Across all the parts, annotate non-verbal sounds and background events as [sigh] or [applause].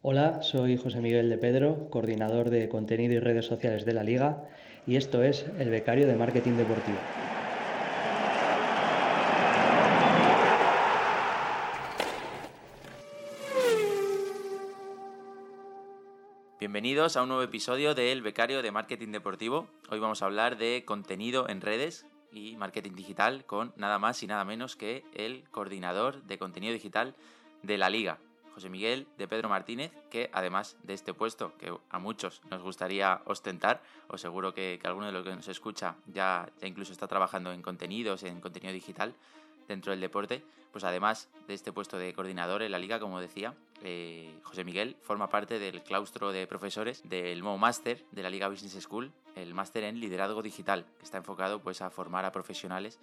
Hola, soy José Miguel de Pedro, coordinador de contenido y redes sociales de la Liga, y esto es El Becario de Marketing Deportivo. Bienvenidos a un nuevo episodio de El Becario de Marketing Deportivo. Hoy vamos a hablar de contenido en redes y marketing digital con nada más y nada menos que el coordinador de contenido digital de la liga, José Miguel de Pedro Martínez, que además de este puesto que a muchos nos gustaría ostentar, o seguro que, alguno de los que nos escucha ya, ya incluso está trabajando en contenidos, en contenido digital dentro del deporte, pues además de este puesto de coordinador en la liga, como decía, eh, José Miguel forma parte del claustro de profesores del nuevo máster de la Liga Business School, el máster en liderazgo digital, que está enfocado pues a formar a profesionales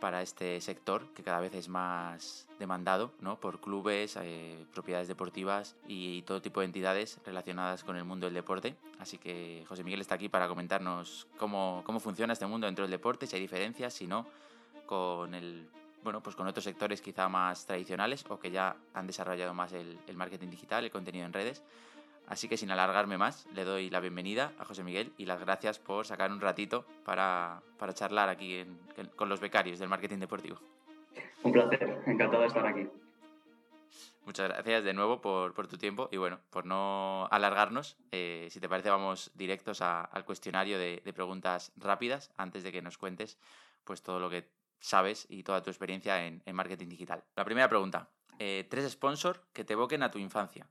para este sector que cada vez es más demandado ¿no? por clubes, eh, propiedades deportivas y todo tipo de entidades relacionadas con el mundo del deporte. Así que José Miguel está aquí para comentarnos cómo, cómo funciona este mundo dentro del deporte, si hay diferencias, si no, con el bueno, pues con otros sectores quizá más tradicionales o que ya han desarrollado más el, el marketing digital, el contenido en redes. Así que sin alargarme más, le doy la bienvenida a José Miguel y las gracias por sacar un ratito para, para charlar aquí con los becarios del marketing deportivo. Un placer, encantado de estar aquí. Muchas gracias de nuevo por, por tu tiempo y bueno, por no alargarnos, eh, si te parece vamos directos al cuestionario de, de, preguntas rápidas antes de que nos cuentes pues todo lo que sabes y toda tu experiencia en, en marketing digital. La primera pregunta, eh, tres sponsors que te evoquen a tu infancia.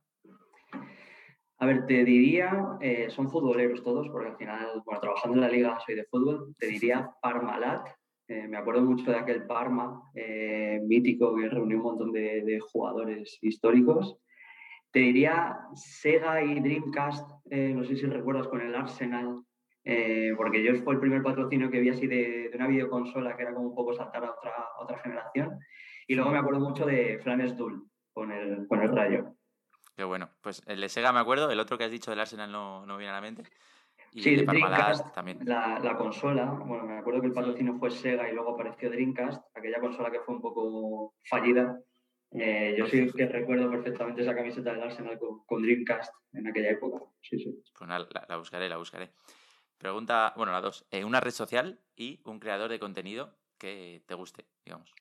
A ver, te diría, eh, son futboleros todos, porque al final, bueno, trabajando en la liga soy de fútbol, te diría Parmalat. Eh, me acuerdo mucho de aquel Parma eh, mítico que reunió un montón de, de, jugadores históricos. Te diría Sega y Dreamcast, no sé si recuerdas con el Arsenal, porque yo fue el primer patrocinio que vi así de, de, una videoconsola que era como un poco saltar a otra, a otra generación. Y luego me acuerdo mucho de Flanes Duel con el, con el Rayo. Qué bueno. Pues el de Sega me acuerdo, el otro que has dicho del Arsenal no, no viene a la mente. Y sí, de Dreamcast, también. La, la, consola, bueno, me acuerdo que el patrocinio fue Sega y luego apareció Dreamcast, aquella consola que fue un poco fallida. Eh, yo sí que recuerdo perfectamente esa camiseta del Arsenal con, con Dreamcast en aquella época. Sí, sí. Pues la, la, buscaré, la buscaré. Pregunta, bueno, la dos. Eh, una red social y un creador de contenido que te guste, digamos.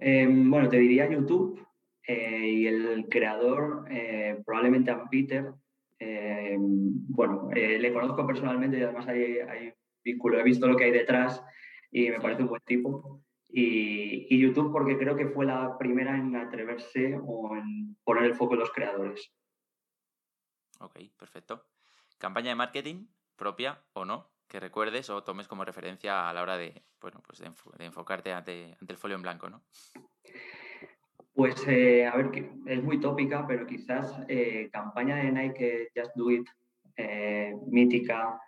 Eh, bueno, te diría YouTube, eh, y el creador, eh, probablemente a Peter, eh, bueno, le conozco personalmente y además hay, hay, vínculo, he visto lo que hay detrás y me parece un buen tipo. Y, y, YouTube porque creo que fue la primera en atreverse o en poner el foco en los creadores. Ok, perfecto. ¿Campaña de marketing propia o no? que recuerdes o tomes como referencia a la hora de, bueno, pues de, de enfocarte ante, ante, el folio en blanco, ¿no? Pues eh, a ver, es muy tópica, pero quizás eh, campaña de Nike Just Do It, eh, mítica,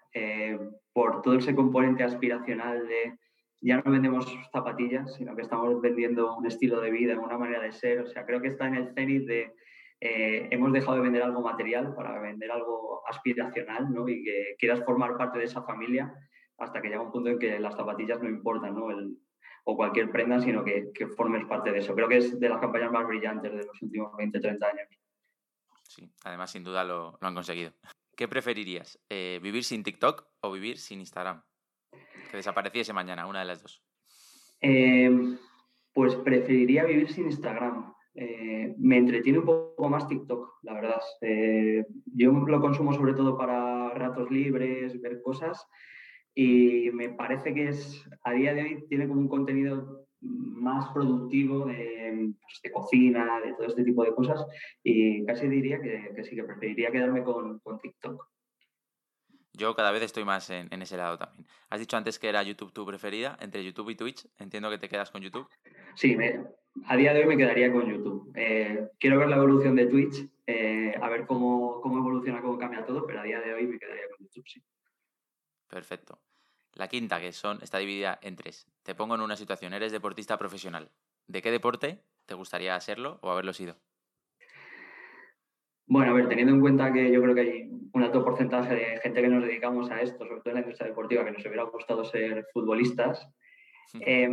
por todo ese componente aspiracional de ya no vendemos zapatillas, sino que estamos vendiendo un estilo de vida, una manera de ser. O sea, creo que está en el cenit de hemos dejado de vender algo material para vender algo aspiracional, ¿no? Y que quieras formar parte de esa familia hasta que llega un punto en que las zapatillas no importan, ¿no? O cualquier prenda, sino que, que, formes parte de eso. Creo que es de las campañas más brillantes de los últimos 20, 30 años. Sí, además sin duda lo, lo han conseguido. ¿Qué preferirías? Eh, ¿Vivir sin TikTok o vivir sin Instagram? Que desapareciese mañana, una de las dos. Eh, pues preferiría vivir sin Instagram. Eh, me entretiene un poco más TikTok, la verdad. Yo lo consumo sobre todo para ratos libres, ver cosas, y me parece que es, a día de hoy tiene como un contenido más productivo de, pues, de cocina, de todo este tipo de cosas y casi diría que, que sí, que preferiría quedarme con, con, TikTok. Yo cada vez estoy más en, en, ese lado también. Has dicho antes que era YouTube tu preferida, entre YouTube y Twitch. Entiendo que te quedas con YouTube. Sí, me, a día de hoy me quedaría con YouTube. Eh, quiero ver la evolución de Twitch, eh, a ver cómo, cómo evoluciona, cómo cambia todo, pero a día de hoy me quedaría con YouTube, sí. Perfecto. La quinta, que son, está dividida en tres. Te pongo en una situación, eres deportista profesional. ¿De qué deporte te gustaría serlo o haberlo sido? Bueno, a ver, teniendo en cuenta que yo creo que hay un alto porcentaje de gente que nos dedicamos a esto, sobre todo en la industria deportiva, que nos hubiera gustado ser futbolistas, eh,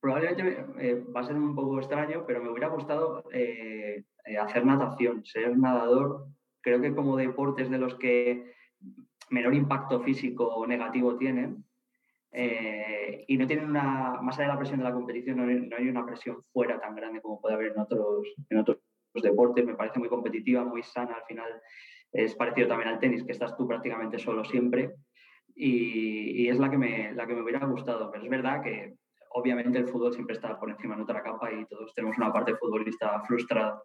probablemente eh, va a ser un poco extraño, pero me hubiera gustado eh, eh, hacer natación, ser nadador. Creo que como deportes de los que menor impacto físico negativo tienen y no tienen una, más allá de la presión de la competición, no hay, una presión fuera tan grande como puede haber en otros, en otros deportes. Me parece muy competitiva, muy sana. Al final es parecido también al tenis, que estás tú prácticamente solo siempre. Y, es la que, me, la que me hubiera gustado. Pero es verdad que obviamente el fútbol siempre está por encima de otra capa y todos tenemos una parte futbolista frustrada.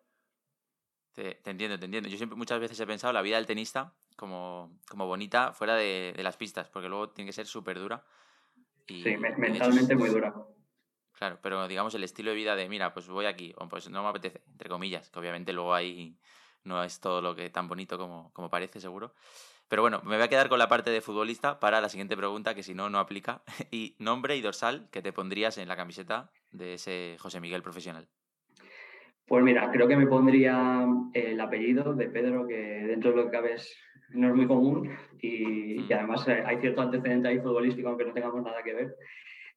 Te, entiendo, te entiendo. Yo siempre muchas veces he pensado la vida del tenista como, como bonita fuera de, las pistas, porque luego tiene que ser súper dura. sí, mentalmente muy dura. Claro, pero digamos el estilo de vida de, mira, pues voy aquí, o pues no me apetece, entre comillas, que obviamente luego ahí no es todo lo que tan bonito como, como parece, seguro. Pero bueno, me voy a quedar con la parte de futbolista para la siguiente pregunta, que si no, no aplica. [laughs] Y nombre y dorsal que te pondrías en la camiseta de ese José Miguel profesional. Pues mira, creo que me pondría el apellido de Pedro, que dentro de lo que cabe no es muy común y, además eh, hay cierto antecedente ahí futbolístico, aunque no tengamos nada que ver.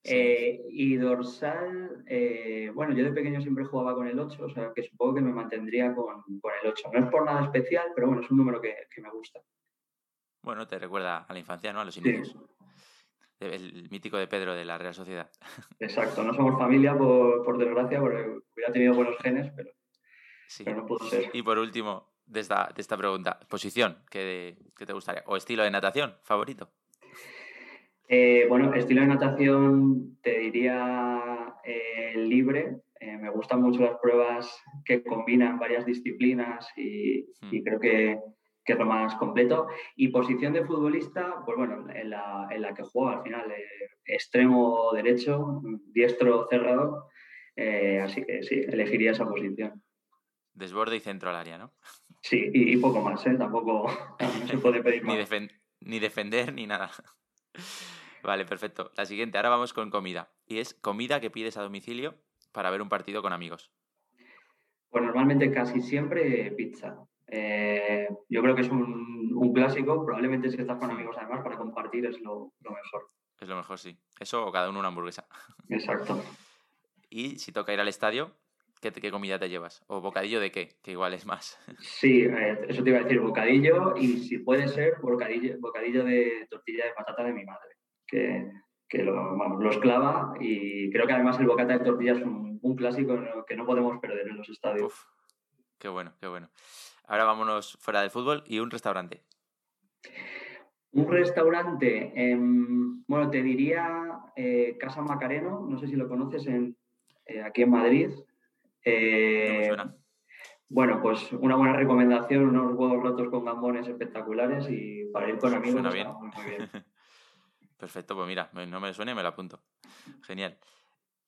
Eh, y dorsal, eh, bueno, yo de pequeño siempre jugaba con el 8, o sea que supongo que me mantendría con, el 8. No es por nada especial, pero bueno, es un número que me gusta. Bueno, te recuerda a la infancia, ¿no? A los inicios. El mítico de Pedro de la Real Sociedad. Exacto, no somos familia por, desgracia, porque hubiera tenido buenos genes, pero, no pudo ser. Y por último, de esta, de esta pregunta, posición que, te gustaría, o estilo de natación favorito. Eh, bueno, estilo de natación te diría eh, libre. Eh, me gustan mucho las pruebas que combinan varias disciplinas y hmm. creo que, que es lo más completo. Y posición de futbolista, pues bueno, en la, en la que juega al final, eh, extremo derecho, diestro cerrado. Eh, así que sí, elegiría esa posición. Desborde y centro al área, ¿no? Sí, y, poco más, ¿eh? Tampoco [laughs] se puede pedir más. ni, defender ni nada. Vale, perfecto. La siguiente, ahora vamos con comida. Y es comida que pides a domicilio para ver un partido con amigos. Pues normalmente casi siempre pizza. Eh, yo creo que es un, clásico, probablemente si estás con amigos además para compartir es lo, mejor. Es lo mejor, sí. Eso o cada uno una hamburguesa. Exacto. [laughs] y si toca ir al estadio, ¿qué, qué comida te llevas? ¿O bocadillo de qué? Que igual es más. [laughs] Sí, eh, eso te iba a decir, bocadillo y si puede ser, bocadillo, bocadillo de tortilla de patata de mi madre, que, que lo, vamos, lo esclava y creo que además el bocata de tortilla es un, clásico que no podemos perder en los estadios. qué bueno, qué bueno. Ahora vámonos fuera del fútbol y un restaurante. Un restaurante, bueno, te diría eh, Casa Macareno, no sé si lo conoces en, eh, aquí en Madrid. Eh, bueno, pues una buena recomendación, unos huevos rotos con gambones espectaculares y para ir con amigos suena bien. Muy, bien. [laughs] Perfecto, pues mira, no me suena y me lo apunto. Genial.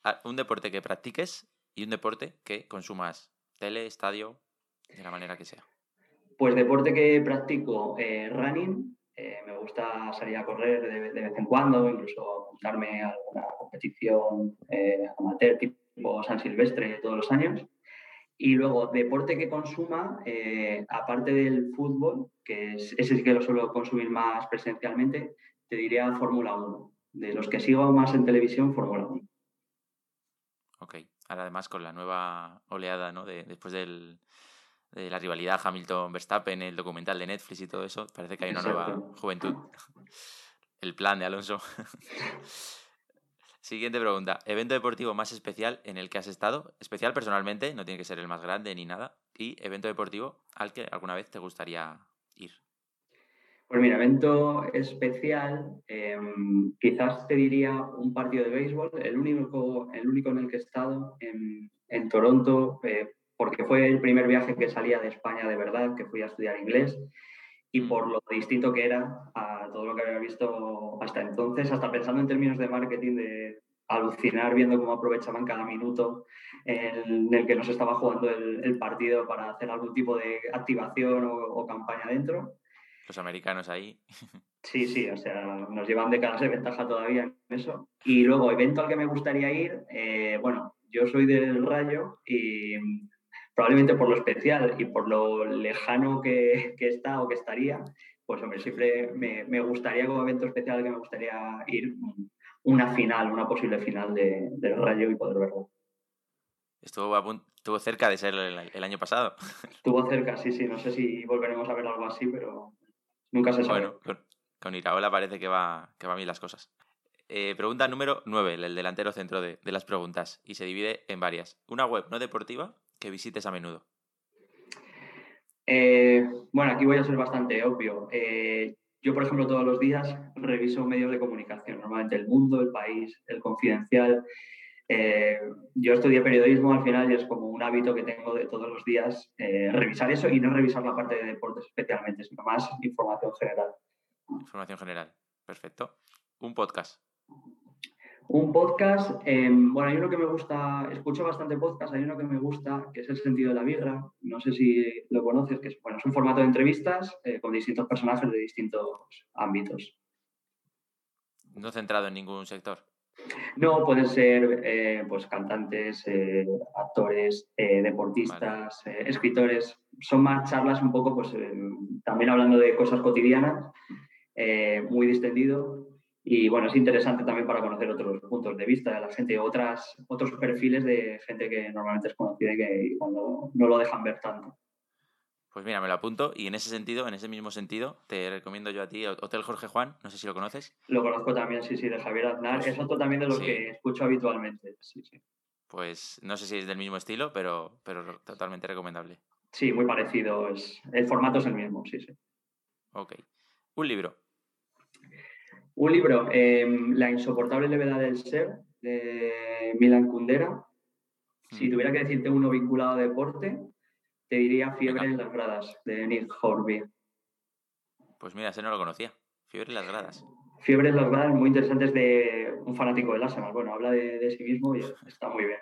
Ah, un deporte que practiques y un deporte que consumas. Tele, estadio, de la manera que sea. Pues deporte que practico, eh, running. Eh, me gusta salir a correr de, vez en cuando, incluso apuntarme a alguna competición eh, amateur tipo San Silvestre todos los años. Y luego, deporte que consuma, aparte del fútbol, que es, ese sí que lo suelo consumir más presencialmente, te diría Fórmula 1. De los que sigo más en televisión, Fórmula 1. Ok, ahora además con la nueva oleada, ¿no? De, después del, de la rivalidad Hamilton-Verstappen, el documental de Netflix y todo eso, parece que hay una nueva juventud. [laughs] El plan de Alonso. [laughs] Siguiente pregunta. ¿Evento deportivo más especial en el que has estado? Especial personalmente, no tiene que ser el más grande ni nada. Y evento deportivo al que alguna vez te gustaría ir. Pues mira, evento especial, em, quizás te diría un partido de béisbol, el único, el único en el que he estado en, en Toronto, eh, porque fue el primer viaje que salía de España de verdad, que fui a estudiar inglés, y por lo distinto que era a todo lo que había visto hasta entonces, hasta pensando en términos de marketing, de alucinar viendo cómo aprovechaban cada minuto en el que nos estaba jugando el, partido para hacer algún tipo de activación o, campaña dentro. Los americanos ahí. [laughs] Sí, sí, o sea, nos llevan décadas de ventaja todavía en eso. Y luego, evento al que me gustaría ir, eh, bueno, yo soy del Rayo y probablemente por lo especial y por lo lejano que, está o que estaría, pues hombre, siempre me, gustaría como evento especial que me gustaría ir una final, una posible final de, del Rayo y poder verlo. Estuvo, estuvo cerca de ser el, año pasado. [laughs] Estuvo cerca, sí, sí. No sé si volveremos a ver algo así, pero nunca se sabe. Bueno, con, Iraola parece que va, que va bien las cosas. Eh, pregunta número 9, el delantero centro de, las preguntas, y se divide en varias. Una web no deportiva que visites a menudo. Eh, bueno, aquí voy a ser bastante obvio. Eh, yo, por ejemplo, todos los días reviso medios de comunicación, normalmente El Mundo, El País, El Confidencial. yo estudié periodismo al final y es como un hábito que tengo de todos los días revisar eso y no revisar la parte de deportes especialmente, sino más información general. Información general, perfecto. Un podcast. Un podcast, em, bueno, hay uno que me gusta, escucho bastante podcast, hay uno que me gusta, que es El sentido de la birra, no sé si lo conoces, que es, bueno, es un formato de entrevistas eh, con distintos personajes de distintos ámbitos. No centrado en ningún sector. No, pueden ser eh, pues cantantes, eh, actores, deportistas, escritores. Son más charlas un poco, pues también hablando de cosas cotidianas, muy distendido y bueno, es interesante también para conocer otros puntos de vista de la gente, otras, otros perfiles de gente que normalmente es conocida y que cuando no lo dejan ver tanto. Pues mira, me lo apunto y en ese sentido, en ese mismo sentido, te recomiendo yo a ti Hotel Jorge Juan, no sé si lo conoces. Lo conozco también, sí, sí, de Javier Aznar. Pues es otro también de los que escucho habitualmente, sí, sí. Pues no sé si es del mismo estilo, pero, pero totalmente recomendable. Sí, muy parecido. Es, el formato es el mismo, sí, sí. Ok. Un libro. Un libro, em, La insoportable levedad del ser, de Milan Kundera. Si hmm. tuviera que decirte uno vinculado a deporte, te diría Fiebre en las gradas, de Nick Horby. Pues mira, ese no lo conocía. Fiebre en las gradas. Fiebre en las gradas, muy interesante, es de un fanático del Arsenal. Bueno, habla de, sí mismo y [laughs] está muy bien.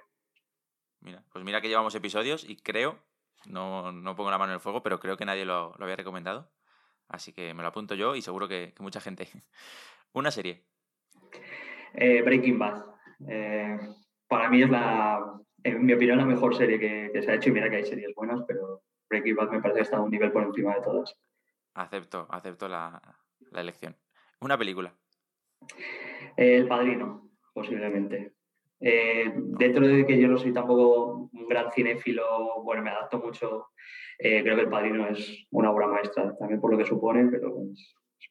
Mira, pues mira que llevamos episodios y creo, no, pongo la mano en el fuego, pero creo que nadie lo, había recomendado. Así que me lo apunto yo y seguro que mucha gente. Una serie. Eh, Breaking Bad. Eh, para mí es la, en mi opinión, la mejor serie que, se ha hecho. Y mira que hay series buenas, pero Breaking Bad me parece que está a un nivel por encima de todas. Acepto, acepto la, elección. Una película. El Padrino, posiblemente. Eh, dentro de que yo no soy tampoco un gran cinéfilo, bueno, me adapto mucho. creo que El Padrino es una obra maestra, también por lo que supone, pero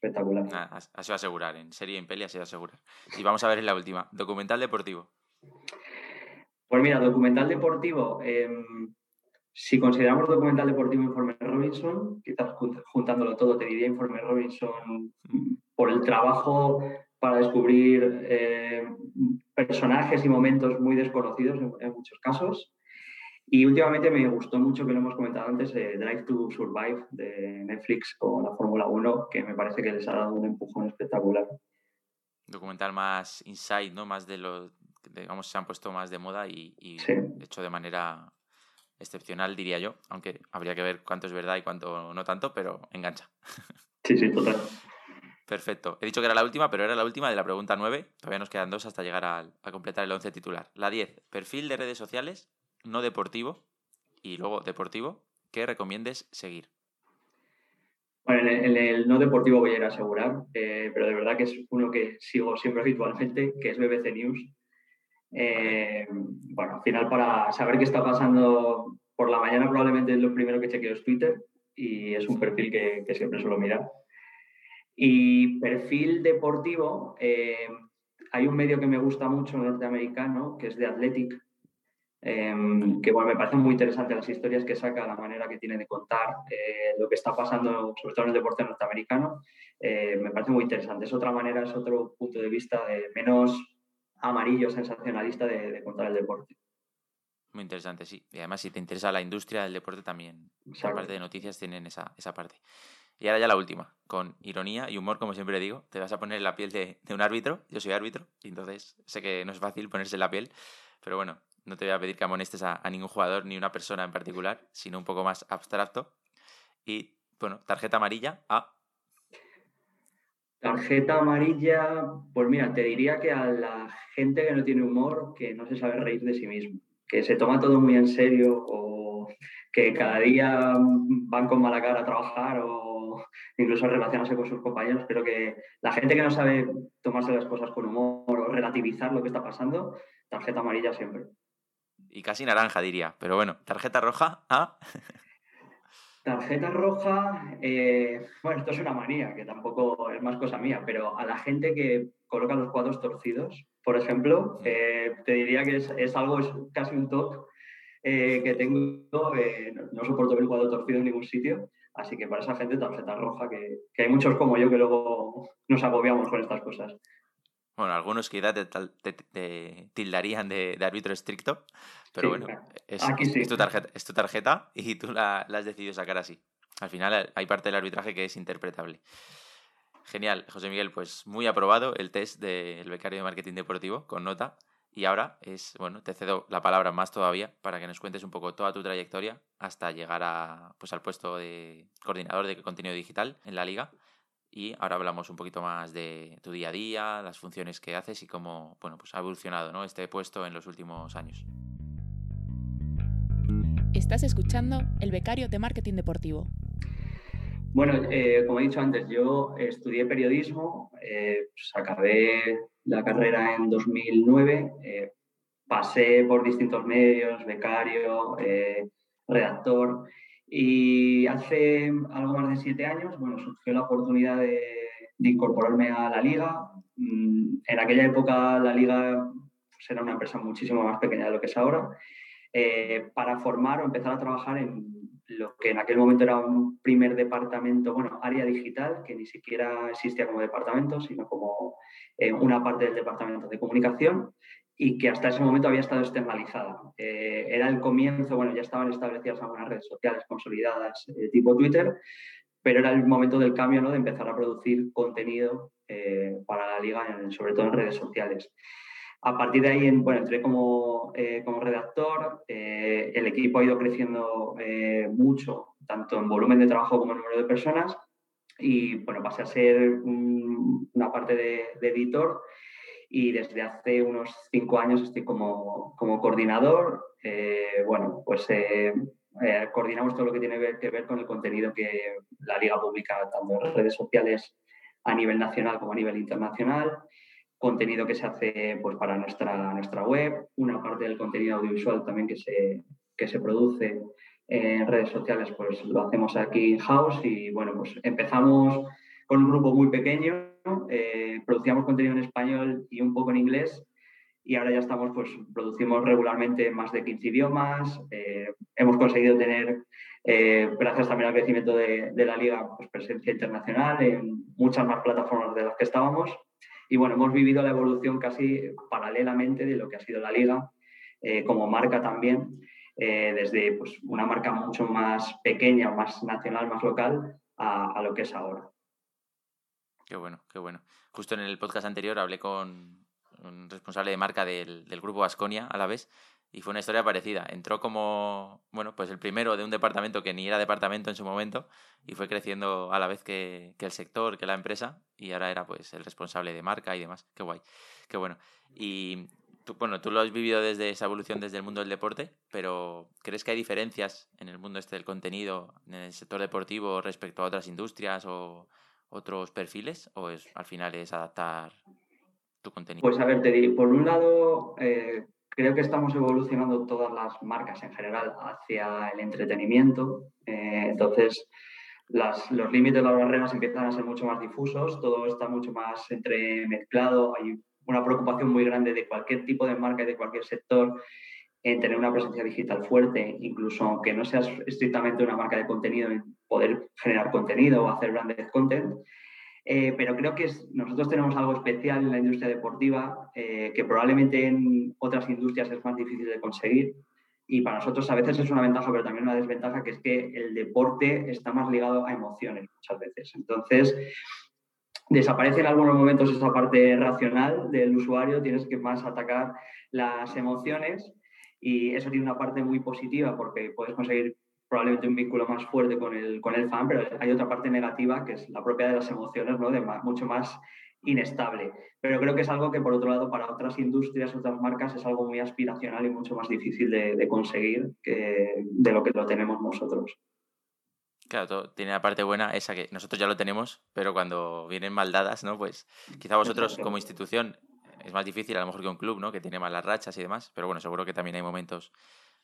espectacular. Ah, ha sido asegurar, en serie y en peli ha sido asegurar. Y vamos a ver en la última, documental deportivo. Pues mira, documental deportivo, em, si consideramos documental deportivo Informe Robinson, quizás juntándolo todo te diría Informe Robinson mm, por el trabajo para descubrir eh, personajes y momentos muy desconocidos en muchos casos. Y últimamente me gustó mucho, que lo hemos comentado antes, eh, Drive to Survive de Netflix con la Fórmula 1, que me parece que les ha dado un empujón espectacular. Documental más inside, ¿no? Más de lo, digamos, se han puesto más de moda y, hecho de manera excepcional, diría yo, aunque habría que ver cuánto es verdad y cuánto no tanto, pero engancha. Sí, sí, total. Perfecto. He dicho que era la última, pero era la última de la pregunta 9. Todavía nos quedan dos hasta llegar a, a completar el 11 titular. La 10. Perfil de redes sociales no deportivo y luego deportivo que recomiendes seguir. Bueno, en el, no deportivo voy a ir a asegurar, eh, pero de verdad que es uno que sigo siempre [laughs] habitualmente, que es BBC News. Eh, bueno, al final para saber qué está pasando por la mañana probablemente es lo primero que chequeo es Twitter y es un perfil que, siempre suelo mirar. Y perfil deportivo, eh, hay un medio que me gusta mucho norteamericano, que es de Athletic, Em, que bueno, me parecen muy interesantes las historias que saca, la manera que tiene de contar eh, lo que está pasando, sobre todo en el deporte norteamericano, eh, me parece muy interesante. Es otra manera, es otro punto de vista de menos amarillo, sensacionalista de, contar el deporte. Muy interesante, sí. Y además, si te interesa la industria del deporte, también, la parte de noticias, tienen esa, esa parte. Y ahora ya la última, con ironía y humor, como siempre digo, te vas a poner en la piel de, de, un árbitro, yo soy árbitro, y entonces sé que no es fácil ponerse en la piel, pero bueno, no te voy a pedir que amonestes a, ningún jugador ni una persona en particular, sino un poco más abstracto. Y bueno, tarjeta amarilla a. Tarjeta amarilla, pues mira, te diría que a la gente que no tiene humor, que no se sabe reír de sí mismo, que se toma todo muy en serio o que cada día van con mala cara a trabajar o incluso relacionarse con sus compañeros. Pero que la gente que no sabe tomarse las cosas con humor o relativizar lo que está pasando, tarjeta amarilla siempre. Y casi naranja, diría. Pero bueno, tarjeta roja, ¿ah? [laughs] Tarjeta roja, eh, bueno, esto es una manía, que tampoco es más cosa mía, pero a la gente que coloca los cuadros torcidos, por ejemplo, eh, te diría que es, algo, es casi un top eh, que tengo, no, soporto ver el cuadro torcido en ningún sitio, así que para esa gente tarjeta roja, que, hay muchos como yo que luego nos agobiamos con estas cosas. Bueno, algunos quizás te, tildarían de, árbitro estricto, pero bueno, es, tu tarjeta, es tu tarjeta y tú la, has decidido sacar así. Al final hay parte del arbitraje que es interpretable. Genial, José Miguel, pues muy aprobado el test del becario de marketing deportivo con nota. Y ahora es, bueno, te cedo la palabra más todavía para que nos cuentes un poco toda tu trayectoria hasta llegar a, pues, al puesto de coordinador de contenido digital en la liga y ahora hablamos un poquito más de tu día a día, las funciones que haces y cómo bueno, pues ha evolucionado ¿no? este puesto en los últimos años. Estás escuchando El Becario de Marketing Deportivo. Bueno, eh, como he dicho antes, yo estudié periodismo, eh, pues acabé la carrera en 2009, eh, pasé por distintos medios, becario, redactor, y hace algo más de siete años, bueno, surgió la oportunidad de, incorporarme a la liga. Mm, en aquella época la liga pues, era una empresa muchísimo más pequeña de lo que es ahora, eh, para formar o empezar a trabajar en lo que en aquel momento era un primer departamento, bueno, área digital, que ni siquiera existía como departamento, sino como eh, una parte del departamento de comunicación y que hasta ese momento había estado externalizada. Eh, era el comienzo, bueno, ya estaban establecidas algunas redes sociales consolidadas eh, tipo Twitter, pero era el momento del cambio, ¿no? De empezar a producir contenido eh, para la liga, sobre todo en redes sociales. A partir de ahí, bueno, entré como, como redactor, el equipo ha ido creciendo mucho, tanto en volumen de trabajo como en número de personas, y bueno, pasé a ser una parte de, de editor y desde hace unos cinco años estoy como, como coordinador. Eh, bueno, pues eh, eh, coordinamos todo lo que tiene que ver con el contenido que la liga publica tanto en redes sociales a nivel nacional como a nivel internacional, contenido que se hace pues, para nuestra, nuestra web, una parte del contenido audiovisual también que se, que se produce en redes sociales, pues lo hacemos aquí in-house y bueno, pues empezamos con un grupo muy pequeño eh, producíamos contenido en español y un poco en inglés y ahora ya estamos, pues producimos regularmente más de 15 idiomas, eh, hemos conseguido tener, eh, gracias también al crecimiento de, la liga, pues presencia internacional en muchas más plataformas de las que estábamos y bueno, hemos vivido la evolución casi paralelamente de lo que ha sido la liga como marca también, desde pues, una marca mucho más pequeña, más nacional, más local, a lo que es ahora. Qué bueno, qué bueno. Justo en el podcast anterior hablé con un responsable de marca del, grupo Asconia a la vez y fue una historia parecida. Entró como, bueno, pues el primero de un departamento que ni era departamento en su momento y fue creciendo a la vez que, el sector, que la empresa y ahora era pues el responsable de marca y demás. Qué guay, qué bueno. Y tú, bueno, tú lo has vivido desde esa evolución desde el mundo del deporte, pero ¿crees que hay diferencias en el mundo este del contenido, en el sector deportivo respecto a otras industrias o otros perfiles o es al final es adaptar tu contenido? Pues a ver, te digo, por un lado, eh, creo que estamos evolucionando todas las marcas en general hacia el entretenimiento. Eh, entonces, las, los límites, las barreras empiezan a ser mucho más difusos, todo está mucho más entremezclado, hay una preocupación muy grande de cualquier tipo de marca y de cualquier sector en tener una presencia digital fuerte, incluso aunque no seas estrictamente una marca de contenido, en poder generar contenido o hacer branded content. Eh, pero creo que nosotros tenemos algo especial en la industria deportiva eh, que probablemente en otras industrias es más difícil de conseguir. Y para nosotros a veces es una ventaja, pero también una desventaja, que es que el deporte está más ligado a emociones muchas veces. Entonces, desaparece en algunos momentos esa parte racional del usuario, tienes que más atacar las emociones y eso tiene una parte muy positiva porque puedes conseguir probablemente un vínculo más fuerte con el, con el fan, pero hay otra parte negativa que es la propia de las emociones, ¿no? de mucho más inestable. Pero creo que es algo que, por otro lado, para otras industrias, otras marcas, es algo muy aspiracional y mucho más difícil de, conseguir que de lo que lo tenemos nosotros. Claro, tiene la parte buena esa que nosotros ya lo tenemos, pero cuando vienen mal dadas, ¿no? Pues quizá vosotros como institución es más difícil a lo mejor que un club, ¿no? Que tiene malas rachas y demás, pero bueno, seguro que también hay momentos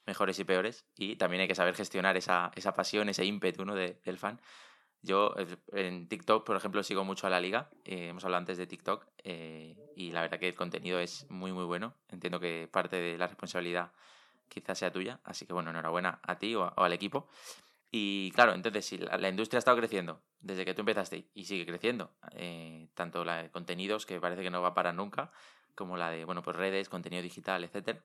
mejores y peores y también hay que saber gestionar esa, esa pasión, ese ímpetu, ¿no? del fan. Yo en TikTok, por ejemplo, sigo mucho a la liga, eh, hemos hablado antes de TikTok eh, y la verdad que el contenido es muy, muy bueno. Entiendo que parte de la responsabilidad quizás sea tuya, así que bueno, enhorabuena a ti o al equipo. Y claro, entonces, si la, industria ha estado creciendo desde que tú empezaste y sigue creciendo, eh, tanto la de contenidos, que parece que no va a parar nunca, como la de, bueno, pues redes, contenido digital, etcétera,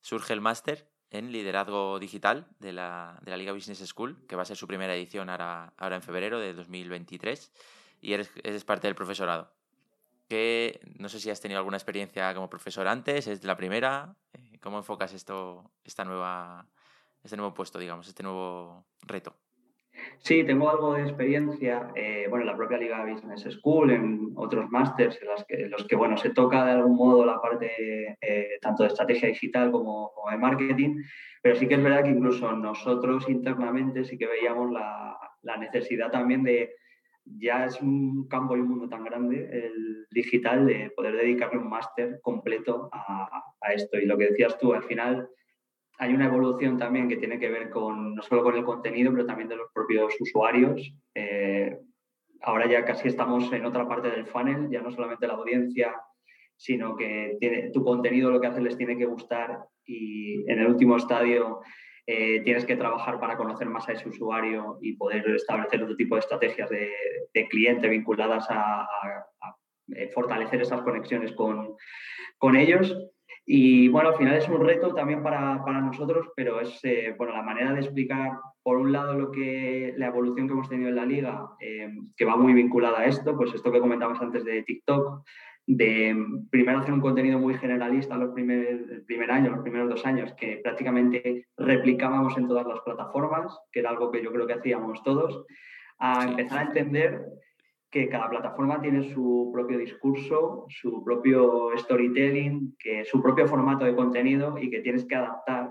surge el máster en liderazgo digital de la, de la Liga Business School, que va a ser su primera edición ahora, ahora en febrero de 2023, y eres, eres parte del profesorado. Que no sé si has tenido alguna experiencia como profesor antes, es la primera. Eh, ¿Cómo enfocas esto, esta nueva, este nuevo puesto, digamos, este nuevo reto? Sí, tengo algo de experiencia, eh, bueno, en la propia Liga Business School, en otros másters en, los que, bueno, se toca de algún modo la parte eh, tanto de estrategia digital como, de marketing, pero sí que es verdad que incluso nosotros internamente sí que veíamos la, necesidad también de, ya es un campo y un mundo tan grande, el digital, de poder dedicarle un máster completo a esto. Y lo que decías tú, al final hay una evolución también que tiene que ver con no solo con el contenido, pero también de los propios usuarios. Eh, ahora ya casi estamos en otra parte del funnel, ya no solamente la audiencia, sino que tiene, tu contenido lo que hace les tiene que gustar y en el último estadio eh, tienes que trabajar para conocer más a ese usuario y poder establecer otro tipo de estrategias de, cliente vinculadas a, eh, fortalecer esas conexiones con, con ellos. Y bueno, al final es un reto también para, para nosotros, pero es eh, bueno, la manera de explicar, por un lado, lo que, la evolución que hemos tenido en la liga, eh, que va muy vinculada a esto, pues esto que comentabas antes de TikTok, de primero hacer un contenido muy generalista los primer, el primer año, los primeros dos años, que prácticamente replicábamos en todas las plataformas, que era algo que yo creo que hacíamos todos, a empezar a entender que cada plataforma tiene su propio discurso, su propio storytelling, que su propio formato de contenido y que tienes que adaptar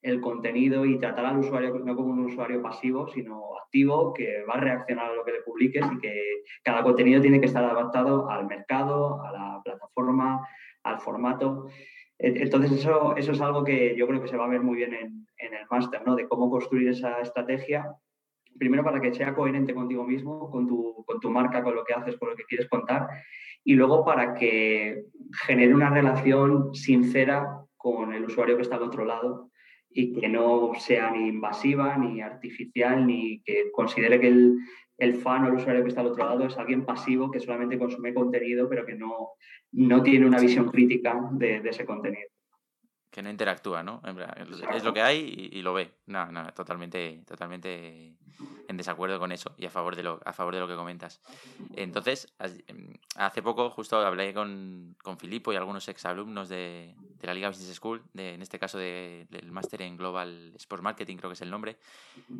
el contenido y tratar al usuario no como un usuario pasivo, sino activo, que va a reaccionar a lo que le publiques y que cada contenido tiene que estar adaptado al mercado, a la plataforma, al formato. Entonces eso, eso es algo que yo creo que se va a ver muy bien en, en el máster, ¿no? De cómo construir esa estrategia primero para que sea coherente contigo mismo, con tu, con tu marca, con lo que haces, con lo que quieres contar, y luego para que genere una relación sincera con el usuario que está al otro lado y que no sea ni invasiva, ni artificial, ni que considere que el, el fan o el usuario que está al otro lado es alguien pasivo que solamente consume contenido, pero que no, no tiene una visión crítica de, de ese contenido que no interactúa, ¿no? Es lo que hay y, lo ve. No, no, totalmente, totalmente en desacuerdo con eso y a favor de lo, a favor de lo que comentas. Entonces, em, hace poco justo hablé con, con Filipo y algunos exalumnos de, de la Liga Business School, de, en este caso del máster en Global Sports Marketing, creo que es el nombre,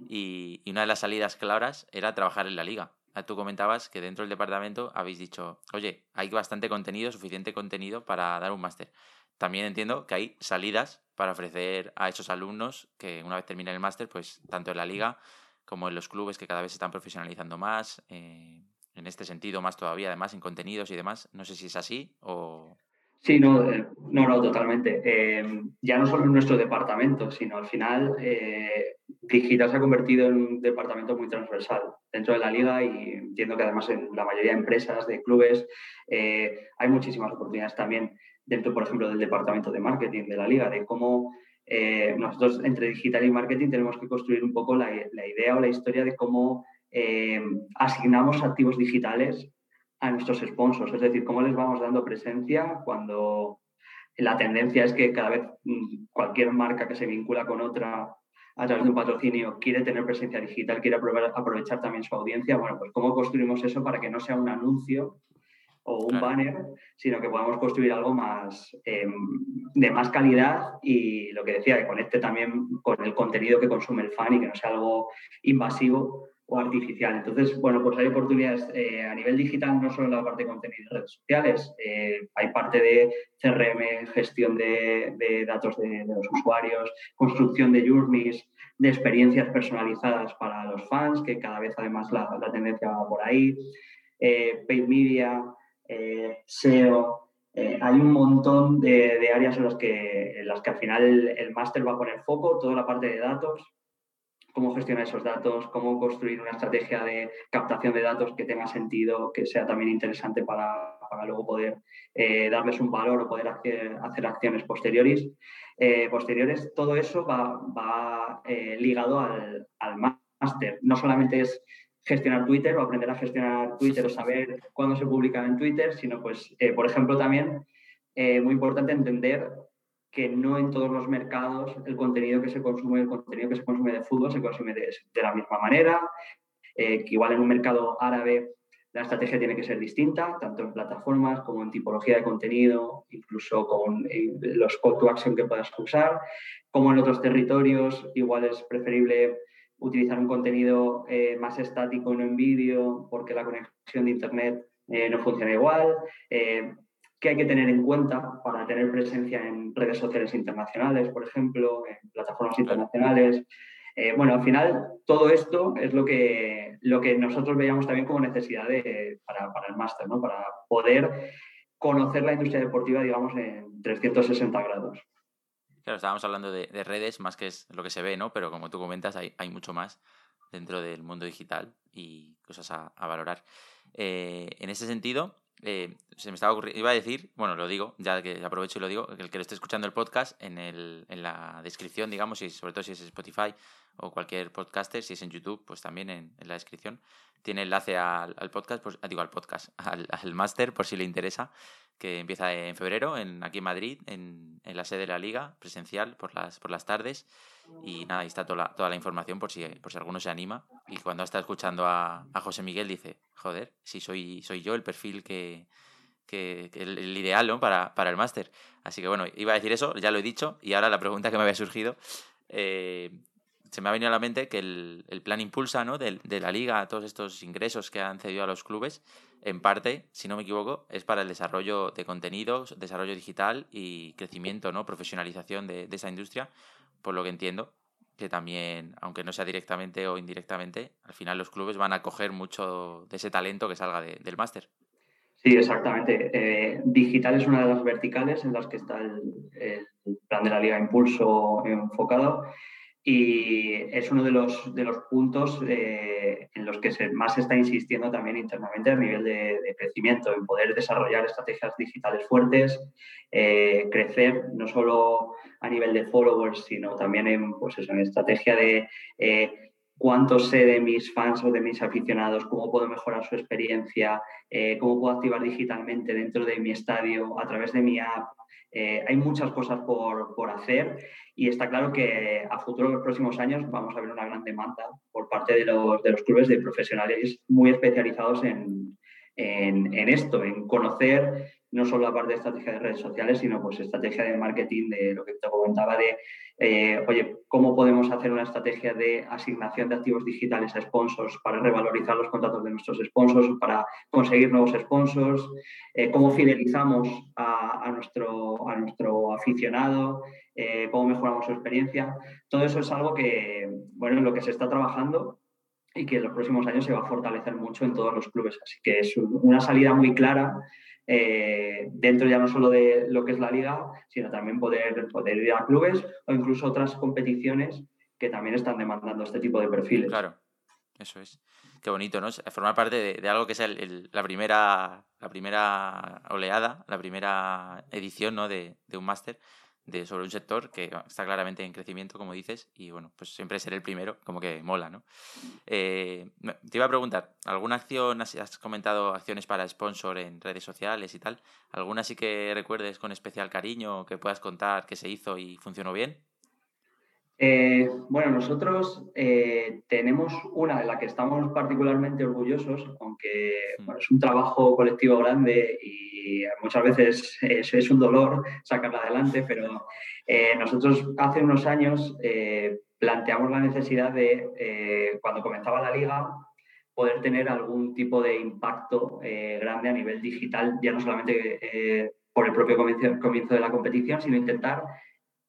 y, y una de las salidas claras era trabajar en la liga. Ah, tú comentabas que dentro del departamento habéis dicho, oye, hay bastante contenido, suficiente contenido para dar un máster también entiendo que hay salidas para ofrecer a esos alumnos que una vez terminen el máster, pues tanto en la liga como en los clubes que cada vez se están profesionalizando más, eh, en este sentido más todavía, además en contenidos y demás. No sé si es así o... Sí, no, eh, no, no, totalmente. Eh, ya no solo en nuestro departamento, sino al final Digital se ha convertido en un departamento muy transversal dentro de la liga y entiendo que además en la mayoría de empresas, de clubes, hay muchísimas oportunidades también dentro, por ejemplo, del departamento de marketing de la liga, de cómo eh, nosotros entre digital y marketing tenemos que construir un poco la, idea o la historia de cómo eh, asignamos activos digitales a nuestros sponsors, es decir, cómo les vamos dando presencia cuando la tendencia es que cada vez mm, cualquier marca que se vincula con otra a través de un patrocinio quiere tener presencia digital, quiere aprovechar también su audiencia. Bueno, pues cómo construimos eso para que no sea un anuncio o un banner, sino que podamos construir algo más em, de más calidad y lo que decía, que conecte también con el contenido que consume el fan y que no sea algo invasivo o artificial. Entonces, bueno, pues hay oportunidades eh, a nivel digital, no solo en la parte de contenido y redes sociales, eh, hay parte de CRM, gestión de, datos de, los usuarios, construcción de journeys, de experiencias personalizadas para los fans, que cada vez además la, tendencia va por ahí, eh, paid media, SEO, hay un montón de, áreas en las, que, en las que al final el, máster va a poner foco, toda la parte de datos, cómo gestionar esos datos, cómo construir una estrategia de captación de datos que tenga sentido, que sea también interesante para, luego poder eh, darles un valor o poder hacer, acciones posteriores. Eh, posteriores. Todo eso va, eh, ligado al, al máster. No solamente es gestionar Twitter o aprender a gestionar Twitter o saber cuándo se publica en Twitter, sino pues, por ejemplo, también muy importante entender que no en todos los mercados el contenido que se consume, el contenido que se consume de fútbol se consume de, la misma manera, eh, que igual en un mercado árabe la estrategia tiene que ser distinta, tanto en plataformas como en tipología de contenido, incluso con eh, los call to action que puedas usar, como en otros territorios, igual es preferible utilizar un contenido eh, más estático, no en vídeo, porque la conexión de Internet no funciona igual que hay que tener en cuenta para tener presencia en redes sociales internacionales, por ejemplo, en plataformas internacionales. Eh, bueno, al final todo esto es lo que, lo que nosotros veíamos también como necesidad para, el máster, ¿no? para poder conocer la industria deportiva, digamos, en 360 grados. Claro, estábamos hablando de, redes, más que es lo que se ve, ¿no? Pero como tú comentas, hay, hay mucho más dentro del mundo digital y cosas a, valorar. Eh, en ese sentido, eh, se me estaba ocurriendo, iba a decir, bueno, lo digo, ya que aprovecho y lo digo, el que lo esté escuchando el podcast, en, el, en la descripción, digamos, y sobre todo si es Spotify o cualquier podcaster, si es en YouTube, pues también en, la descripción tiene enlace al, podcast, pues, digo al podcast, [laughs] al, al máster, por si le interesa, que empieza en febrero, en, aquí en Madrid, en, en, la sede de la liga, presencial, por las, por las tardes. Y nada, ahí está toda la, toda la información por si, por si alguno se anima. Y cuando está escuchando a, a José Miguel dice, joder, si soy, soy yo el perfil que, que, el, ideal ¿no? para, para el máster. Así que bueno, iba a decir eso, ya lo he dicho. Y ahora la pregunta que me había surgido, eh, se me ha venido a la mente que el, plan Impulsa ¿no? de, de, la liga, todos estos ingresos que han cedido a los clubes, en parte, si no me equivoco, es para el desarrollo de contenidos, desarrollo digital y crecimiento, ¿no? profesionalización de, esa industria, por lo que entiendo que también, aunque no sea directamente o indirectamente, al final los clubes van a coger mucho de ese talento que salga del máster. Sí, exactamente. Eh, digital es una de las verticales en las que está el plan de la Liga Impulso enfocado y es uno de los, de los puntos eh, en los que se, más se está insistiendo también internamente a nivel de, crecimiento, en poder desarrollar estrategias digitales fuertes, eh, crecer no solo a nivel de followers, sino también en, pues en estrategia de eh, cuánto sé de mis fans o de mis aficionados, cómo puedo mejorar su experiencia, cómo puedo activar digitalmente dentro de mi estadio, a través de mi app, eh, hay muchas cosas por, por, hacer y está claro que a futuro, en los próximos años, vamos a ver una gran demanda por parte de los, de los clubes de profesionales muy especializados en, en, esto, en conocer no solo la parte de estrategia de redes sociales, sino pues estrategia de marketing, de lo que te comentaba de, eh, oye, ¿cómo podemos hacer una estrategia de asignación de activos digitales a sponsors para revalorizar los contratos de nuestros sponsors, para conseguir nuevos sponsors? Eh, ¿Cómo fidelizamos a, nuestro, a nuestro aficionado? Eh, ¿Cómo mejoramos su experiencia? Todo eso es algo que, bueno, en lo que se está trabajando y que en los próximos años se va a fortalecer mucho en todos los clubes. Así que es una salida muy clara eh, dentro ya no solo de lo que es la liga, sino también poder, poder ir a clubes o incluso otras competiciones que también están demandando este tipo de perfiles. Claro, eso es. Qué bonito, ¿no? Formar parte de, algo que es la, primera, la primera oleada, la primera edición ¿no? de, de un máster de, sobre un sector que está claramente en crecimiento, como dices, y bueno, pues siempre ser el primero, como que mola, ¿no? Eh, te iba a preguntar, ¿alguna acción, has comentado acciones para sponsor en redes sociales y tal? ¿Alguna sí que recuerdes con especial cariño que puedas contar que se hizo y funcionó bien? Eh, bueno, nosotros eh, tenemos una de la que estamos particularmente orgullosos, aunque es un trabajo colectivo grande y muchas veces es, es un dolor sacarla adelante, pero eh, nosotros hace unos años planteamos la necesidad de, cuando comenzaba la liga, poder tener algún tipo de impacto grande a nivel digital, ya no solamente por el propio comienzo de la competición, sino intentar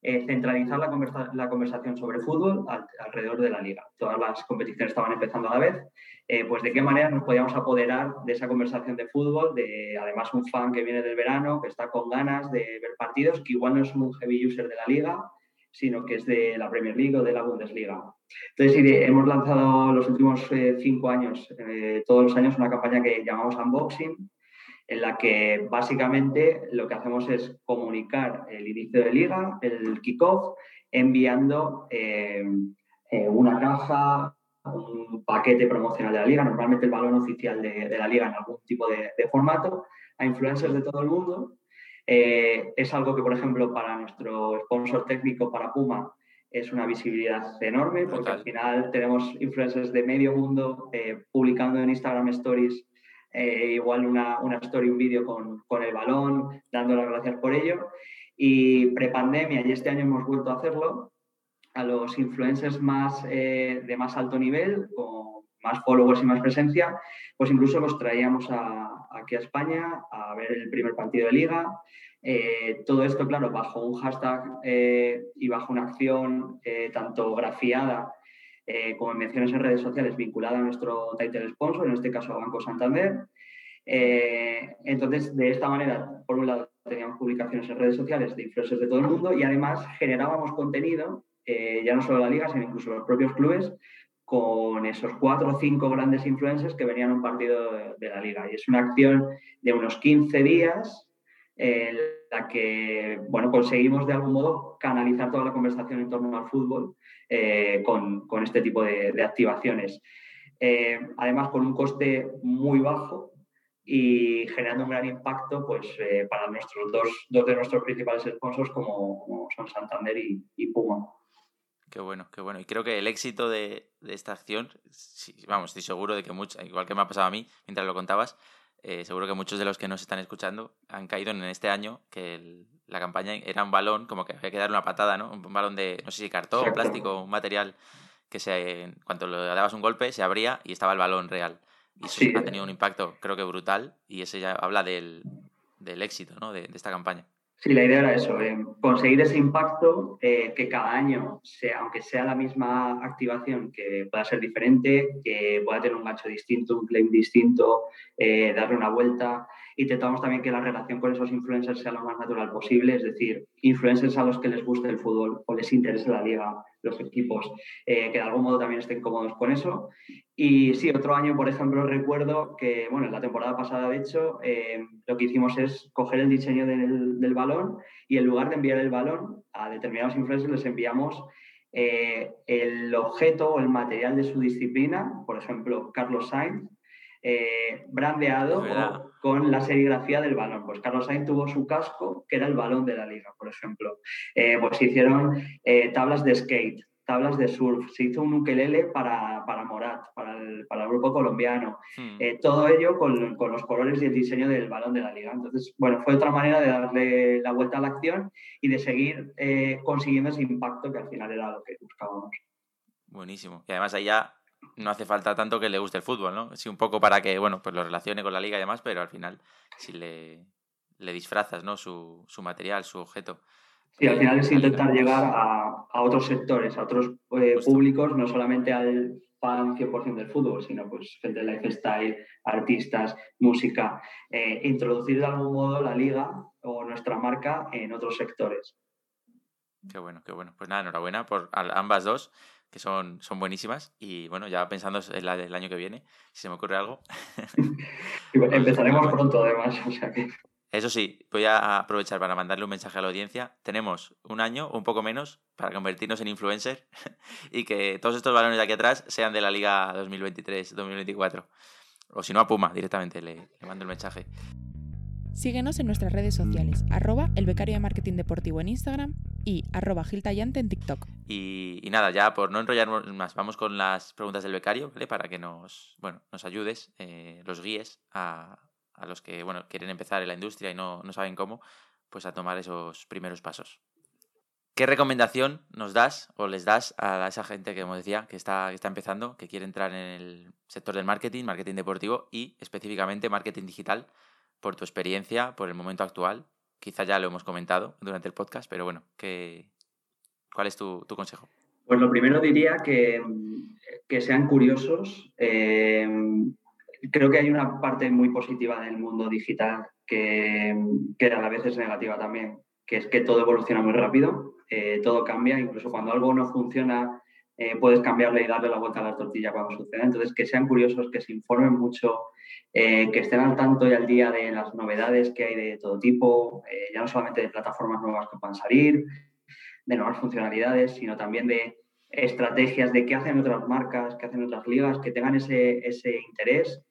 eh, centralizar la, conversación sobre fútbol alrededor de la liga. Todas las competiciones estaban empezando a la vez. Eh, pues de qué manera nos podíamos apoderar de esa conversación de fútbol, de además un fan que viene del verano, que está con ganas de ver partidos, que igual no es un heavy user de la liga, sino que es de la Premier League o de la Bundesliga. Entonces, hemos lanzado los últimos eh, cinco años, todos los años, una campaña que llamamos Unboxing, en la que básicamente lo que hacemos es comunicar el inicio de liga, el kickoff, enviando eh, eh, una caja, un paquete promocional de la liga, normalmente el balón oficial de, la liga en algún tipo de, formato, a influencers de todo el mundo. Eh, es algo que, por ejemplo, para nuestro sponsor técnico, para Puma, es una visibilidad enorme, porque al final tenemos influencers de medio mundo publicando en Instagram Stories eh, igual una, una, story, un vídeo con, con, el balón, dando las gracias por ello. Y prepandemia, y este año hemos vuelto a hacerlo, a los influencers más, eh, de más alto nivel, con más followers y más presencia, pues incluso los traíamos a, aquí a España a ver el primer partido de liga. Eh, todo esto, claro, bajo un hashtag y bajo una acción tanto grafiada eh, como menciones en redes sociales, vinculada a nuestro title sponsor, en este caso a Banco Santander. Eh, entonces, de esta manera, por un lado, teníamos publicaciones en redes sociales de influencers de todo el mundo y además generábamos contenido, eh, ya no solo la liga, sino incluso los propios clubes, con esos cuatro o cinco grandes influencers que venían a un partido de, de la liga. Y es una acción de unos 15 días en la que bueno, conseguimos de algún modo canalizar toda la conversación en torno al fútbol eh, con, con, este tipo de, activaciones. Eh, además, con un coste muy bajo y generando un gran impacto pues, eh, para nuestros dos, dos, de nuestros principales sponsors como, son Santander y, Puma. Qué bueno, qué bueno. Y creo que el éxito de, de esta acción, vamos, estoy seguro de que mucho, igual que me ha pasado a mí mientras lo contabas, seguro que muchos de los que nos están escuchando han caído en este año que el, la campaña era un balón, como que había que darle una patada, ¿no? Un balón de, no sé si cartón, plástico, un material que se, cuando le dabas un golpe se abría y estaba el balón real. Y eso ha tenido un impacto, creo que brutal, y ese ya habla del, del éxito ¿no? de, de esta campaña. Sí, la idea era eso, eh, conseguir ese impacto eh, que cada año, sea, aunque sea la misma activación, que pueda ser diferente, que pueda tener un gancho distinto, un claim distinto, eh, darle una vuelta. Intentamos también que la relación con esos influencers sea lo más natural posible, es decir, influencers a los que les guste el fútbol o les interese la liga, los equipos, que de algún modo también estén cómodos con eso. Y sí, otro año, por ejemplo, recuerdo que, bueno, en la temporada pasada, de hecho, eh, lo que hicimos es coger el diseño del, del, balón y en lugar de enviar el balón a determinados influencers, les enviamos eh, el objeto o el material de su disciplina, por ejemplo, Carlos Sainz, eh, brandeado con la serigrafía del balón. Pues Carlos Sainz tuvo su casco, que era el balón de la liga, por ejemplo. pues hicieron tablas de skate, tablas de surf, se hizo un ukelele para, para Morat, para el, para el, grupo colombiano. Hmm. Eh, todo ello con, con, los colores y el diseño del balón de la liga. Entonces, bueno, fue otra manera de darle la vuelta a la acción y de seguir eh, consiguiendo ese impacto que al final era lo que buscábamos. Buenísimo. Y además ahí ya no hace falta tanto que le guste el fútbol, ¿no? Sí, un poco para que, bueno, pues lo relacione con la liga y demás, pero al final si le, le disfrazas, ¿no? Su, su material, su objeto. Y al final es intentar llegar a, a otros sectores, a otros eh, públicos, no solamente al fan 100% del fútbol, sino pues gente de lifestyle, artistas, música, eh, introducir de algún modo la liga o nuestra marca en otros sectores. Qué bueno, qué bueno. Pues nada, enhorabuena por ambas dos, que son, son buenísimas. Y bueno, ya pensando en la del año que viene, si se me ocurre algo. [laughs] [laughs] Empezaremos pronto, además, o sea que... Eso sí, voy a aprovechar para mandarle un mensaje a la audiencia. Tenemos un año, un poco menos, para convertirnos en influencer [laughs] y que todos estos balones de aquí atrás sean de la Liga 2023-2024. O si no, a Puma directamente le, le mando el mensaje. Síguenos en nuestras redes sociales, arroba el becario de marketing deportivo en Instagram y arroba giltallante en TikTok. Y, nada, ya por no enrollarnos más, vamos con las preguntas del becario. Para que nos, bueno, nos ayudes, eh, los guíes a, a, los que bueno, quieren empezar en la industria y no, no saben cómo, pues a tomar esos primeros pasos. ¿Qué recomendación nos das o les das a esa gente que, como decía, que está, que está empezando, que quiere entrar en el sector del marketing, marketing deportivo y específicamente marketing digital, por tu experiencia, por el momento actual? Quizá ya lo hemos comentado durante el podcast, pero bueno, ¿qué, ¿cuál es tu, consejo? Pues lo primero diría que, que sean curiosos. Eh, creo que hay una parte muy positiva del mundo digital que, que a la vez es negativa también, que es que todo evoluciona muy rápido eh, todo cambia, incluso cuando algo no funciona, eh, puedes cambiarle y darle la vuelta a la tortilla cuando suceda. Entonces, que sean curiosos, que se informen mucho, eh, que estén al tanto y al día de las novedades que hay de todo tipo, ya no solamente de plataformas nuevas que puedan salir, de nuevas funcionalidades, sino también de estrategias de qué hacen otras marcas, qué hacen otras ligas, que tengan ese, ese interés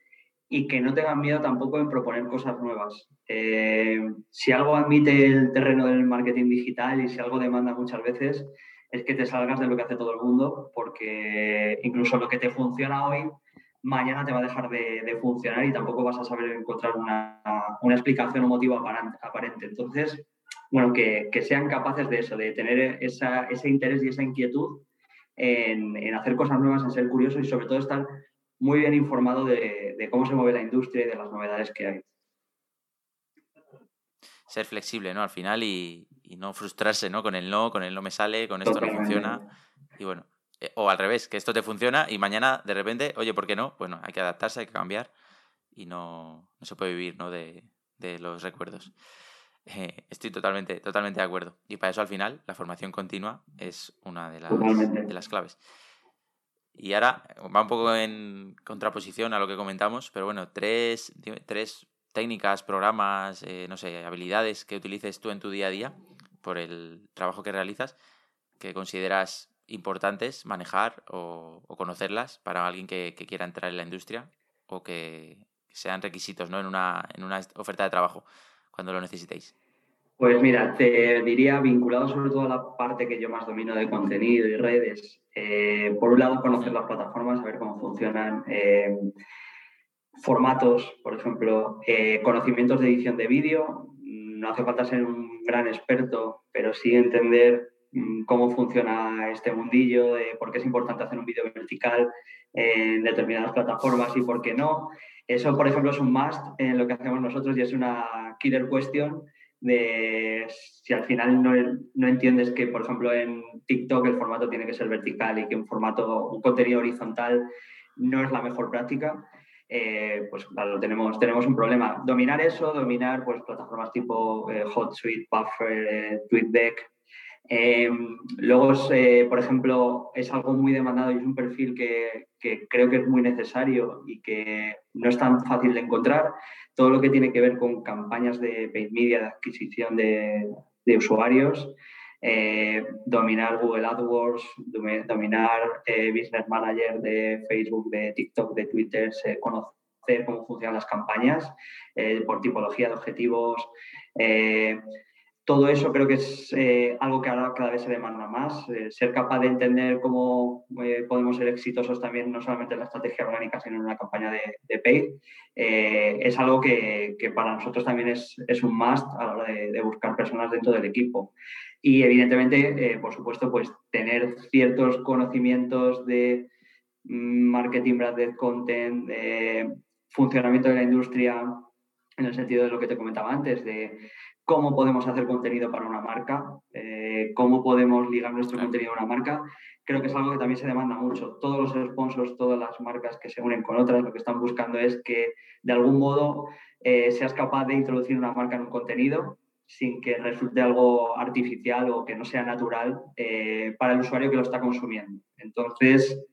y que no tengan miedo tampoco en proponer cosas nuevas. Eh, si algo admite el terreno del marketing digital y si algo demanda muchas veces, es que te salgas de lo que hace todo el mundo, porque incluso lo que te funciona hoy, mañana te va a dejar de, funcionar y tampoco vas a saber encontrar una, una explicación o motivo aparente. Entonces, bueno, que, que, sean capaces de eso, de tener esa, ese interés y esa inquietud en, en hacer cosas nuevas, en ser curiosos y sobre todo estar muy bien informado de, cómo se mueve la industria y de las novedades que hay. Ser flexible, ¿no? Al final y, no frustrarse, ¿no? Con el no, con el no me sale, con esto no funciona. Y bueno, eh, o al revés, que esto te funciona y mañana de repente, oye, ¿por qué no? Bueno, hay que adaptarse, hay que cambiar y no, se puede vivir, ¿no? De, los recuerdos. Eh, estoy totalmente, totalmente de acuerdo. Y para eso al final la formación continua es una de las, de las claves. Y ahora va un poco en contraposición a lo que comentamos, pero bueno, tres, tres técnicas, programas, eh, no sé, habilidades que utilices tú en tu día a día por el trabajo que realizas que consideras importantes manejar o, conocerlas para alguien que, quiera entrar en la industria o que sean requisitos ¿no? en, una, en una oferta de trabajo cuando lo necesitéis. Pues mira, te diría vinculado sobre todo a la parte que yo más domino de contenido y redes. Eh, por un lado, conocer las plataformas, saber cómo funcionan, eh, formatos, por ejemplo, eh, conocimientos de edición de vídeo. No hace falta ser un gran experto, pero sí entender mm, cómo funciona este mundillo, de por qué es importante hacer un vídeo vertical en determinadas plataformas y por qué no. Eso, por ejemplo, es un must en lo que hacemos nosotros y es una killer question de si al final no, no, entiendes que, por ejemplo, en TikTok el formato tiene que ser vertical y que un formato, un contenido horizontal no es la mejor práctica, eh, pues claro, tenemos, tenemos un problema. Dominar eso, dominar pues, plataformas tipo eh, HotSuite, Buffer, eh, TweetDeck. luego, por ejemplo, es algo muy demandado y es un perfil que, que creo que es muy necesario y que no es tan fácil de encontrar todo lo que tiene que ver con campañas de paid media, de adquisición de, usuarios, eh, dominar Google AdWords, dominar eh, Business Manager de Facebook, de TikTok, de Twitter, conocer cómo funcionan las campañas eh, por tipología de objetivos, todo eso creo que es eh, algo que ahora cada vez se demanda más. Eh, ser capaz de entender cómo eh, podemos ser exitosos también, no solamente en la estrategia orgánica, sino en una campaña de, de paid, es algo que, para nosotros también es, es, un must a la hora de, buscar personas dentro del equipo. Y evidentemente, por supuesto, pues tener ciertos conocimientos de mm, marketing, branded content, de funcionamiento de la industria, en el sentido de lo que te comentaba antes, de cómo podemos hacer contenido para una marca, eh, cómo podemos ligar nuestro contenido a una marca, creo que es algo que también se demanda mucho. Todos los sponsors, todas las marcas que se unen con otras, lo que están buscando es que de algún modo eh, seas capaz de introducir una marca en un contenido sin que resulte algo artificial o que no sea natural eh, para el usuario que lo está consumiendo. Entonces,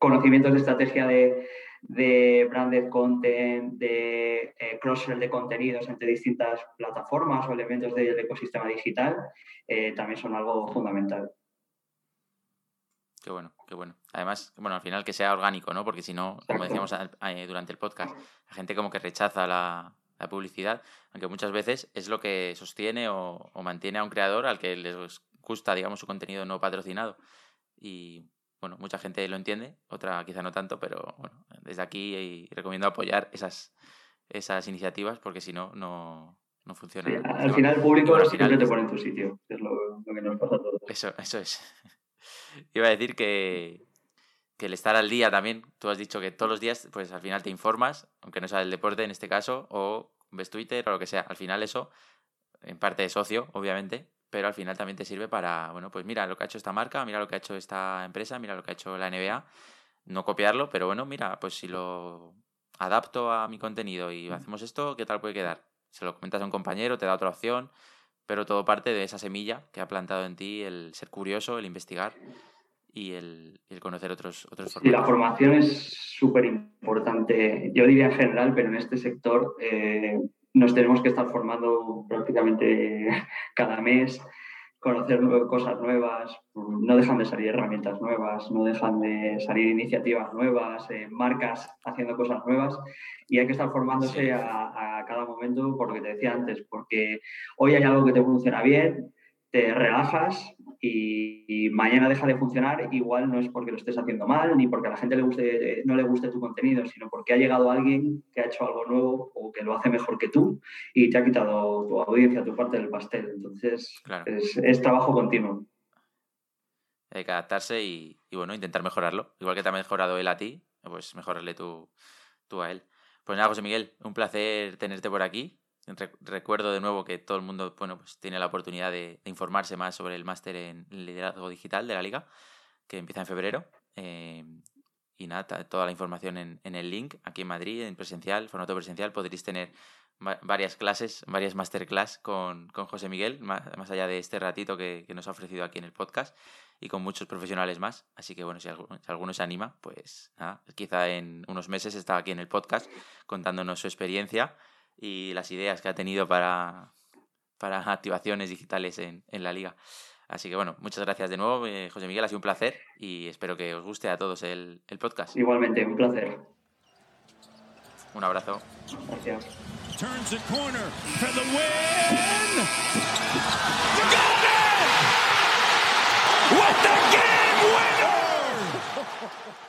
conocimientos de estrategia de, de branded content, de eh, cross-sell de contenidos entre distintas plataformas o elementos del ecosistema digital, eh, también son algo fundamental. Qué bueno, qué bueno. Además, bueno, al final que sea orgánico, ¿no? Porque si no, como decíamos eh, durante el podcast, la gente como que rechaza la, la publicidad, aunque muchas veces es lo que sostiene o, mantiene a un creador al que les gusta, digamos, su contenido no patrocinado. Y bueno, mucha gente lo entiende, otra quizá no tanto, pero bueno, desde aquí eh, recomiendo apoyar esas, esas iniciativas porque si no, no, funciona. al final el público al final, te pone en tu sitio, es lo, que nos pasa a todos. Eso, eso es. [laughs] Iba a decir que, que el estar al día también, tú has dicho que todos los días, pues al final te informas, aunque no sea del deporte en este caso, o ves Twitter o lo que sea. Al final eso, en parte de socio, obviamente, pero al final también te sirve para, bueno, pues mira lo que ha hecho esta marca, mira lo que ha hecho esta empresa, mira lo que ha hecho la NBA. No copiarlo, pero bueno, mira, pues si lo adapto a mi contenido y hacemos esto, ¿qué tal puede quedar? Se lo comentas a un compañero, te da otra opción, pero todo parte de esa semilla que ha plantado en ti el ser curioso, el investigar y el, conocer otros, otros formatos. Y la formación es súper importante, yo diría en general, pero en este sector eh, nos tenemos que estar formando prácticamente [laughs] cada mes, conocer cosas nuevas, no dejan de salir herramientas nuevas, no dejan de salir iniciativas nuevas, eh, marcas haciendo cosas nuevas y hay que estar formándose a, a, cada momento por lo que te decía antes, porque hoy hay algo que te funciona bien, te relajas y, mañana deja de funcionar, igual no es porque lo estés haciendo mal, ni porque a la gente le guste, no le guste tu contenido, sino porque ha llegado alguien que ha hecho algo nuevo o que lo hace mejor que tú y te ha quitado tu audiencia, tu parte del pastel. Entonces, es, trabajo continuo. Hay que adaptarse y, bueno, intentar mejorarlo. Igual que te ha mejorado él a ti, pues mejorarle tú, tú a él. Pues nada, José Miguel, un placer tenerte por aquí recuerdo de nuevo que todo el mundo bueno, pues tiene la oportunidad de, informarse más sobre el máster en liderazgo digital de la liga, que empieza en febrero. Eh, y nada, toda la información en, el link aquí en Madrid, en presencial, formato presencial, podréis tener varias clases, varias masterclass con, con José Miguel, más, allá de este ratito que, nos ha ofrecido aquí en el podcast y con muchos profesionales más. Así que bueno, si alguno, se anima, pues quizá en unos meses está aquí en el podcast contándonos su experiencia y las ideas que ha tenido para, para activaciones digitales en, en la liga. Así que bueno, muchas gracias de nuevo, eh, José Miguel, ha sido un placer y espero que os guste a todos el, el podcast. Igualmente, un placer. Un abrazo. Gracias. [laughs]